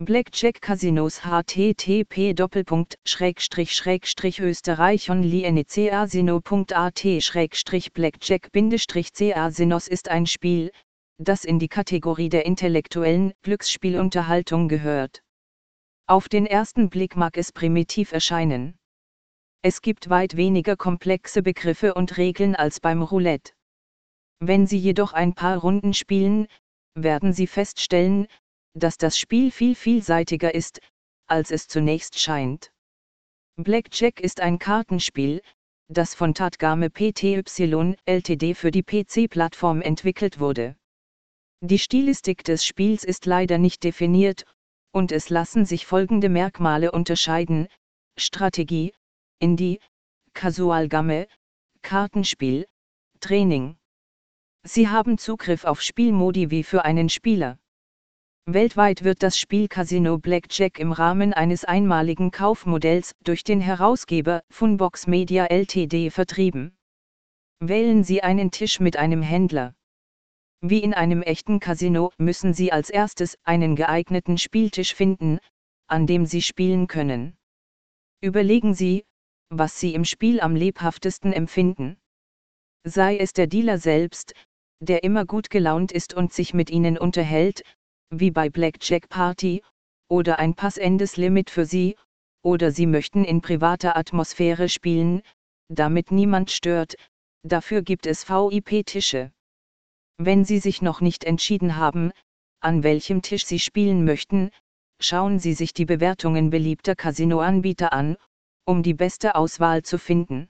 Blackjack Casinos http österreich onlinecasino.at blackjack casinos ist ein Spiel, das in die Kategorie der intellektuellen Glücksspielunterhaltung gehört. Auf den ersten Blick mag es primitiv erscheinen. Es gibt weit weniger komplexe Begriffe und Regeln als beim Roulette. Wenn Sie jedoch ein paar Runden spielen, werden Sie feststellen, dass das Spiel viel vielseitiger ist, als es zunächst scheint. Blackjack ist ein Kartenspiel, das von Tatgame Pty Ltd für die PC-Plattform entwickelt wurde. Die Stilistik des Spiels ist leider nicht definiert, und es lassen sich folgende Merkmale unterscheiden: Strategie, Indie, Casual-Game, Kartenspiel, Training. Sie haben Zugriff auf Spielmodi wie für einen Spieler. Weltweit wird das Spiel Casino Blackjack im Rahmen eines einmaligen Kaufmodells durch den Herausgeber Funbox Media Ltd vertrieben. Wählen Sie einen Tisch mit einem Händler. Wie in einem echten Casino müssen Sie als erstes einen geeigneten Spieltisch finden, an dem Sie spielen können. Überlegen Sie, was Sie im Spiel am lebhaftesten empfinden. Sei es der Dealer selbst, der immer gut gelaunt ist und sich mit Ihnen unterhält, wie bei Blackjack Party, oder ein passendes Limit für Sie, oder Sie möchten in privater Atmosphäre spielen, damit niemand stört, dafür gibt es VIP-Tische. Wenn Sie sich noch nicht entschieden haben, an welchem Tisch Sie spielen möchten, schauen Sie sich die Bewertungen beliebter Casinoanbieter an, um die beste Auswahl zu finden.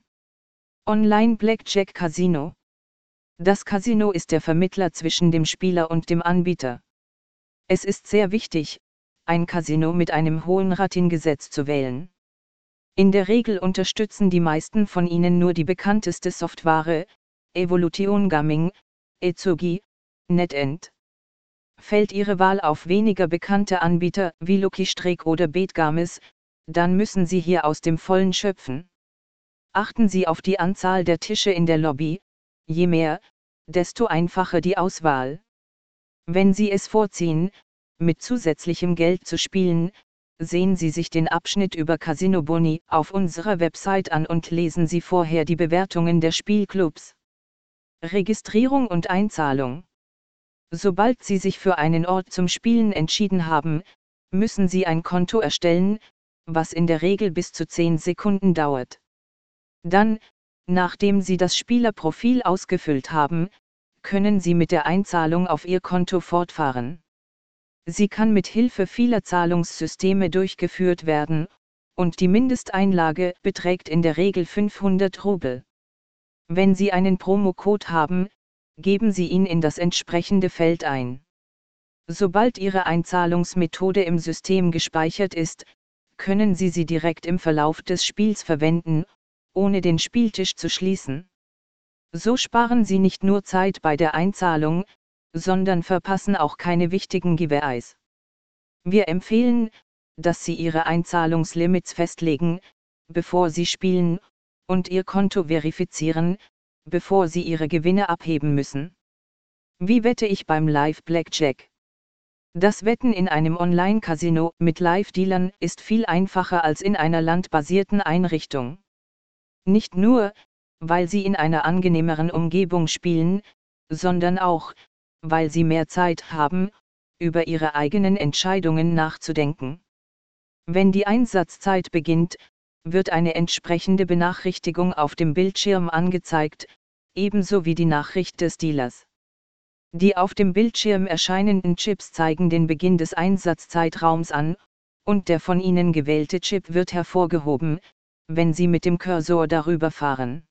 Online Blackjack Casino Das Casino ist der Vermittler zwischen dem Spieler und dem Anbieter. Es ist sehr wichtig, ein Casino mit einem hohen Ratinggesetz zu wählen. In der Regel unterstützen die meisten von ihnen nur die bekannteste Software, Evolution Gaming, Ezogi, NetEnt. Fällt Ihre Wahl auf weniger bekannte Anbieter wie Lucky Streak oder Betgames, dann müssen Sie hier aus dem Vollen schöpfen. Achten Sie auf die Anzahl der Tische in der Lobby, je mehr, desto einfacher die Auswahl. Wenn Sie es vorziehen, mit zusätzlichem Geld zu spielen, sehen Sie sich den Abschnitt über Casino Boni auf unserer Website an und lesen Sie vorher die Bewertungen der Spielclubs. Registrierung und Einzahlung. Sobald Sie sich für einen Ort zum Spielen entschieden haben, müssen Sie ein Konto erstellen, was in der Regel bis zu 10 Sekunden dauert. Dann, nachdem Sie das Spielerprofil ausgefüllt haben, können Sie mit der Einzahlung auf Ihr Konto fortfahren. Sie kann mit Hilfe vieler Zahlungssysteme durchgeführt werden, und die Mindesteinlage beträgt in der Regel 500 Rubel. Wenn Sie einen Promocode haben, geben Sie ihn in das entsprechende Feld ein. Sobald Ihre Einzahlungsmethode im System gespeichert ist, können Sie sie direkt im Verlauf des Spiels verwenden, ohne den Spieltisch zu schließen. So sparen Sie nicht nur Zeit bei der Einzahlung, sondern verpassen auch keine wichtigen Giveaways. Wir empfehlen, dass Sie Ihre Einzahlungslimits festlegen, bevor Sie spielen, und Ihr Konto verifizieren, bevor Sie Ihre Gewinne abheben müssen. Wie wette ich beim Live Blackjack? Das Wetten in einem Online-Casino mit Live-Dealern ist viel einfacher als in einer landbasierten Einrichtung. Nicht nur, weil sie in einer angenehmeren Umgebung spielen, sondern auch, weil sie mehr Zeit haben, über ihre eigenen Entscheidungen nachzudenken. Wenn die Einsatzzeit beginnt, wird eine entsprechende Benachrichtigung auf dem Bildschirm angezeigt, ebenso wie die Nachricht des Dealers. Die auf dem Bildschirm erscheinenden Chips zeigen den Beginn des Einsatzzeitraums an, und der von ihnen gewählte Chip wird hervorgehoben, wenn Sie mit dem Cursor darüber fahren.